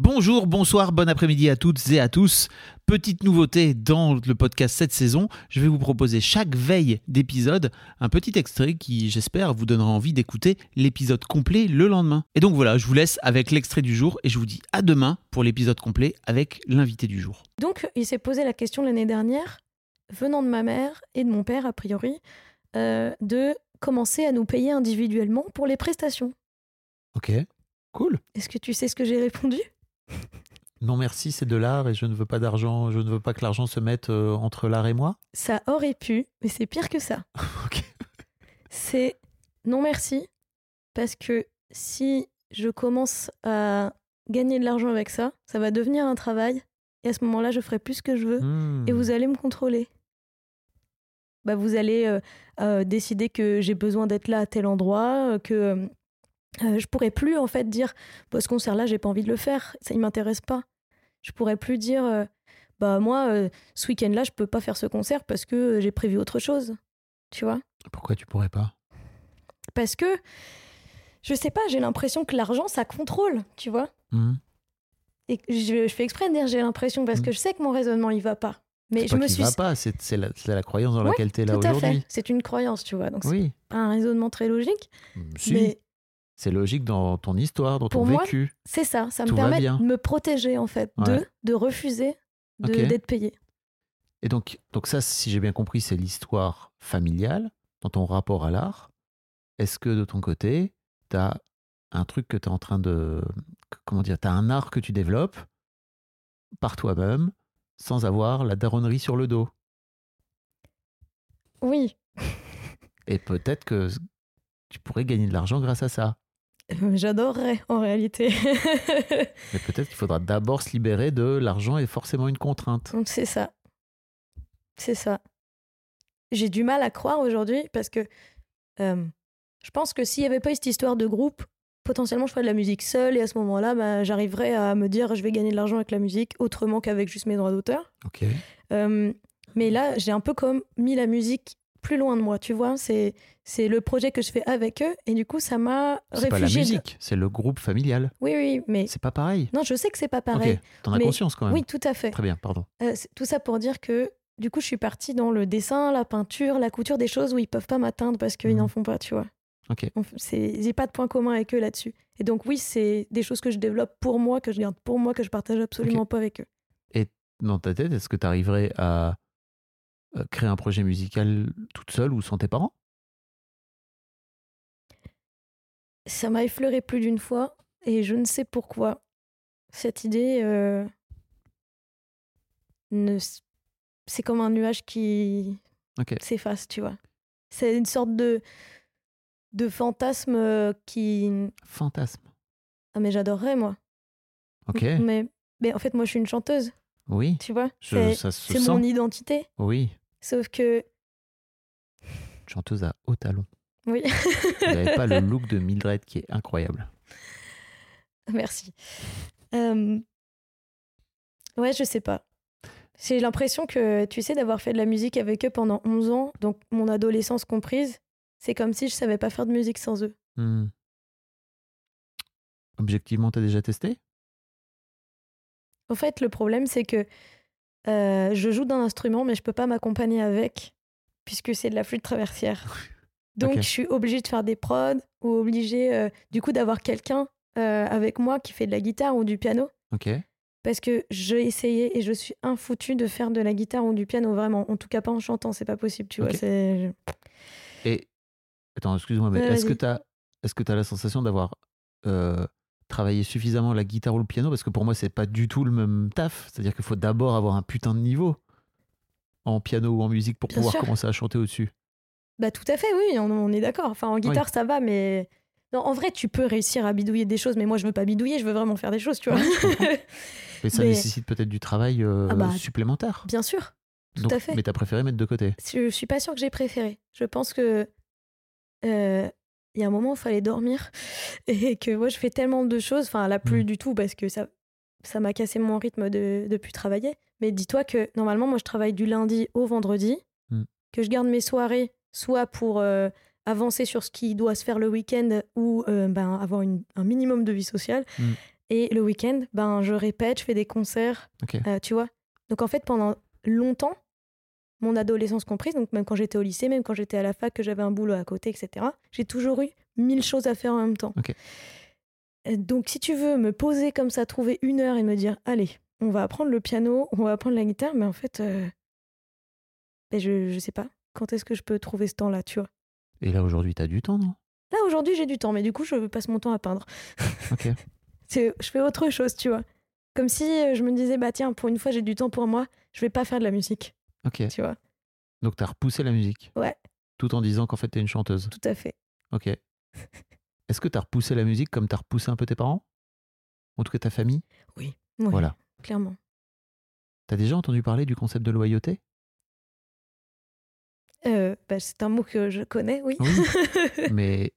Bonjour, bonsoir, bon après-midi à toutes et à tous. Petite nouveauté dans le podcast cette saison, je vais vous proposer chaque veille d'épisode un petit extrait qui, j'espère, vous donnera envie d'écouter l'épisode complet le lendemain. Et donc voilà, je vous laisse avec l'extrait du jour et je vous dis à demain pour l'épisode complet avec l'invité du jour. Donc, il s'est posé la question l'année dernière, venant de ma mère et de mon père, a priori, euh, de commencer à nous payer individuellement pour les prestations. Ok, cool. Est-ce que tu sais ce que j'ai répondu? Non merci, c'est de l'art et je ne veux pas d'argent, je ne veux pas que l'argent se mette euh, entre l'art et moi. Ça aurait pu, mais c'est pire que ça. C'est non merci, parce que si je commence à gagner de l'argent avec ça, ça va devenir un travail, et à ce moment-là, je ferai plus ce que je veux, Hmm. et vous allez me contrôler. Bah, vous allez euh, euh, décider que j'ai besoin d'être là à tel endroit, que euh, je pourrais plus en fait dire bah, ce concert-là, j'ai pas envie de le faire, ça ne m'intéresse pas. Je pourrais plus dire euh, bah moi euh, ce week-end-là, je peux pas faire ce concert parce que j'ai prévu autre chose. Tu vois Pourquoi tu pourrais pas? Parce que je sais pas, j'ai l'impression que l'argent ça contrôle, tu vois Hmm. Et je, je fais exprès de dire j'ai l'impression parce que je sais que mon raisonnement il va pas. Mais je pas me suis va pas, c'est la, c'est la croyance dans Ouais, laquelle tu es là tout à fait. aujourd'hui. C'est une croyance, tu vois. Donc c'est Oui, pas un raisonnement très logique, si. mais C'est logique dans ton histoire, dans ton moi, vécu. c'est ça. Ça me Tout permet bien. de me protéger en fait, Ouais. de de refuser d'être payé. Et donc, donc ça, si j'ai bien compris, c'est l'histoire familiale dans ton rapport à l'art. Est-ce que de ton côté, tu as un truc que tu es en train de... Comment dire Tu as un art que tu développes par toi-même sans avoir la daronnerie sur le dos? Oui, Et peut-être que tu pourrais gagner de l'argent grâce à ça. J'adorerais en réalité. Mais peut-être qu'il faudra d'abord se libérer de l'argent est forcément une contrainte. Donc c'est ça. C'est ça. J'ai du mal à croire aujourd'hui parce que euh, je pense que s'il n'y avait pas eu cette histoire de groupe, potentiellement je ferais de la musique seule et à ce moment-là, bah, j'arriverais à me dire je vais gagner de l'argent avec la musique autrement qu'avec juste mes droits d'auteur. Ok. Euh, mais là, j'ai un peu comme mis la musique plus loin de moi, tu vois. C'est c'est le projet que je fais avec eux et du coup, ça m'a C'est pas la réfugié. de- musique, c'est le groupe familial. Oui, oui, mais C'est pas pareil. non, je sais que c'est pas pareil. Ok, t'en as Mais- conscience quand même. Oui, tout à fait. Très bien, pardon. Euh, tout ça pour dire que du coup, je suis partie dans le dessin, la peinture, la couture, des choses où ils peuvent pas m'atteindre parce qu'ils Mhm. n'en font pas, tu vois. Ok. J'ai pas de point commun avec eux là-dessus. Et donc, oui, c'est des choses que je développe pour moi, que je garde pour moi, que je partage absolument pas avec eux. Dans ta tête, est-ce que tu arriverais à créer un projet musical toute seule ou sans tes parents? Ça m'a effleuré plus d'une fois et je ne sais pourquoi. Cette idée, euh, ne c'est comme un nuage qui s'efface, tu vois. C'est une sorte de, de fantasme euh, qui. Fantasme. Ah, mais j'adorerais, moi. Ok. Mais, mais en fait, moi, je suis une chanteuse, Oui. tu vois? C'est mon identité. Oui. Sauf que. Chanteuse à haut talon. Oui, Vous n'avez pas le look de Mildred qui est incroyable. merci. Euh, Ouais, je sais pas. J'ai l'impression que, tu sais, d'avoir fait de la musique avec eux pendant 11 ans, donc mon adolescence comprise, c'est comme si je savais pas faire de musique sans eux. Hmm. Objectivement, t'as déjà testé? En fait, le problème, c'est que euh, je joue d'un instrument, mais je peux pas m'accompagner avec, puisque c'est de la flûte traversière. Donc, je suis obligée de faire des prods ou obligée, euh, du coup, d'avoir quelqu'un euh, avec moi qui fait de la guitare ou du piano. Ok. Parce que j'ai essayé et je suis infoutue de faire de la guitare ou du piano, vraiment. En tout cas, pas en chantant, c'est pas possible, tu vois. c'est- Et attends, excuse-moi, mais Ouais, est-ce que tu as, est-ce que as la sensation d'avoir euh, travaillé suffisamment la guitare ou le piano Parce que pour moi, c'est pas du tout le même taf. C'est-à-dire qu'il faut d'abord avoir un putain de niveau en piano ou en musique pour Bien pouvoir sûr. commencer à chanter au-dessus. Bah, tout à fait, oui, on, on est d'accord. Enfin, en guitare, ça va, mais Non, en vrai, tu peux réussir à bidouiller des choses, mais moi, je veux pas bidouiller, je veux vraiment faire des choses, tu vois. Mais ça Mais- nécessite peut-être du travail euh, Ah bah, supplémentaire. Bien sûr, tout Donc- à fait. Mais t'as préféré mettre de côté. Je suis pas sûre que j'ai préféré. Je pense que euh, il y a un moment où il fallait dormir et que moi, je fais tellement de choses. Enfin, là, plus Mm. du tout parce que ça ça m'a cassé mon rythme de, de plus travailler. Mais dis-toi que normalement, moi, je travaille du lundi au vendredi, Mm. que je garde mes soirées soit pour euh, avancer sur ce qui doit se faire le week-end ou euh, ben, avoir une- un minimum de vie sociale. Mm. Et le week-end, ben, je répète, je fais des concerts, euh, tu vois. Donc en fait, pendant longtemps, mon adolescence comprise, donc même quand j'étais au lycée, même quand j'étais à la fac, que j'avais un boulot à côté, etc., j'ai toujours eu mille choses à faire en même temps. Euh, Donc si tu veux me poser comme ça, trouver une heure et me dire, allez, on va apprendre le piano, on va apprendre la guitare, mais en fait, euh, ben, je, je sais pas. Quand est-ce que je peux trouver ce temps-là, tu vois? Et là, aujourd'hui, t'as du temps, non? Là, aujourd'hui, j'ai du temps, mais du coup, je passe mon temps à peindre. Ok. C'est- je fais autre chose, tu vois. Comme si euh, je me disais, bah tiens, pour une fois, j'ai du temps pour moi, je vais pas faire de la musique, Ok. tu vois? Donc t'as repoussé la musique? Ouais. Tout en disant qu'en fait t'es une chanteuse? Tout à fait. Ok. Est-ce que t'as repoussé la musique comme t'as repoussé un peu tes parents? En tout cas ta famille? Oui, Voilà. clairement. T'as déjà entendu parler du concept de loyauté? Euh, bah, c'est un mot que je connais, oui. Oui. Mais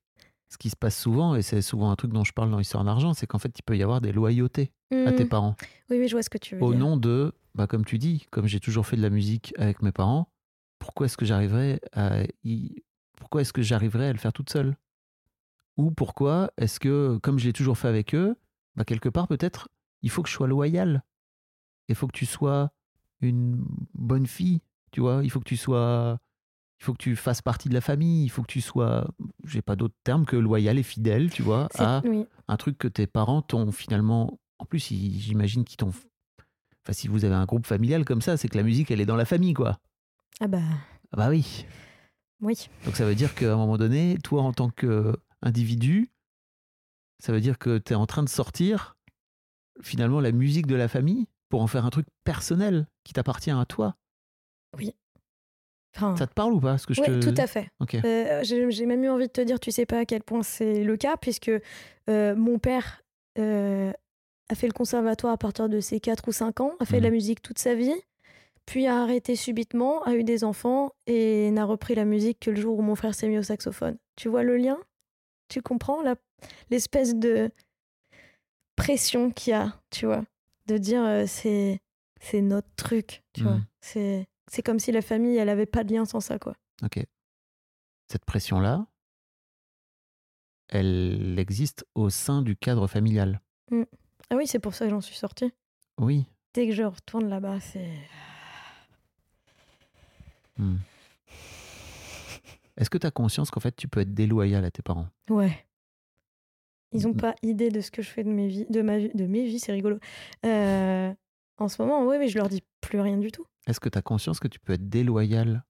ce qui se passe souvent, et c'est souvent un truc dont je parle dans l'histoire d'argent, c'est qu'en fait il peut y avoir des loyautés à tes Hmm. parents. Oui, oui, je vois ce que tu veux Au dire. nom de, bah, comme tu dis, comme j'ai toujours fait de la musique avec mes parents, pourquoi est-ce que j'arriverais à y- pourquoi est-ce que j'arriverais à le faire toute seule? Ou pourquoi est-ce que, comme je l'ai toujours fait avec eux, bah, quelque part peut-être, il faut que je sois loyal. Il faut que tu sois une bonne fille, tu vois. Il faut que tu sois, il faut que tu fasses partie de la famille. Il faut que tu sois, j'ai pas d'autre terme que loyal et fidèle, tu vois, à Oui, un truc que tes parents t'ont finalement. En plus, j'imagine qu'ils t'ont. Enfin, si vous avez un groupe familial comme ça, c'est que la musique, elle est dans la famille, quoi. ah bah Ah bah oui. oui. Donc ça veut dire qu'à un moment donné, toi, en tant qu'individu, ça veut dire que tu es en train de sortir finalement la musique de la famille pour en faire un truc personnel qui t'appartient à toi. Enfin, Ça te parle ou pas ce que je ouais, te... tout à fait. Ok. Euh, J'ai même eu envie de te dire, tu sais pas à quel point c'est le cas, puisque euh, mon père euh, a fait le conservatoire à partir de ses 4 ou 5 ans, a fait de la Mhm. musique toute sa vie, puis a arrêté subitement, a eu des enfants et n'a repris la musique que le jour où mon frère s'est mis au saxophone. Tu vois le lien? Tu comprends l'espèce de pression qu'il y a, tu vois? De dire c'est c'est notre truc, tu vois? Mhm. C'est c'est comme si la famille, elle avait pas de lien sans ça, quoi. Ok. Cette pression-là, elle existe au sein du cadre familial. Ah oui, c'est pour ça que j'en suis sortie. Oui. Dès que je retourne là-bas, c'est. Hmm. Est-ce que tu as conscience qu'en fait tu peux être déloyal à tes parents? Ouais. Ils ont Mm. pas idée de ce que je fais de mes vies, de ma vie, de mes vies, c'est rigolo. Euh, en ce moment, oui, mais je leur dis plus rien du tout. Est-ce que tu as conscience que tu peux être déloyal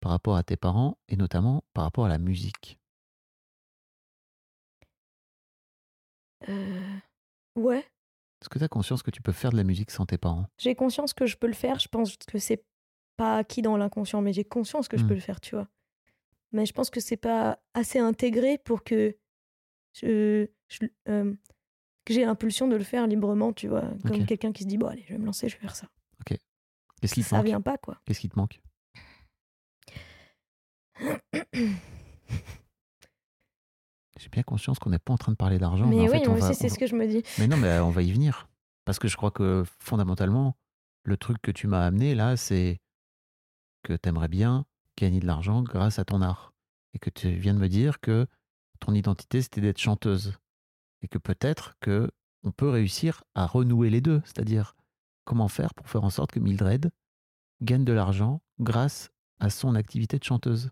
par rapport à tes parents et notamment par rapport à la musique? Euh, Ouais, Est-ce que tu as conscience que tu peux faire de la musique sans tes parents? J'ai conscience que je peux le faire. Je pense que c'est pas acquis dans l'inconscient, mais j'ai conscience que je peux le faire, tu vois. Mais je pense que c'est pas assez intégré pour que je, je- euh, que j'ai l'impulsion de le faire librement, tu vois, comme Ok. quelqu'un qui se dit bon allez, je vais me lancer, je vais faire ça. Qu'est-ce qui te Ça manque vient pas quoi. Qu'est-ce qui te manque? J'ai bien conscience qu'on n'est pas en train de parler d'argent. mais en oui, fait, on moi va- aussi, c'est on ce que je me dis. Mais non, mais euh, on va y venir. Parce que je crois que fondamentalement, le truc que tu m'as amené là, c'est que tu aimerais bien gagner de l'argent grâce à ton art. Et que tu viens de me dire que ton identité, c'était d'être chanteuse. Et que peut-être que on peut réussir à renouer les deux. C'est-à-dire, comment faire pour faire en sorte que Mildred gagne de l'argent grâce à son activité de chanteuse.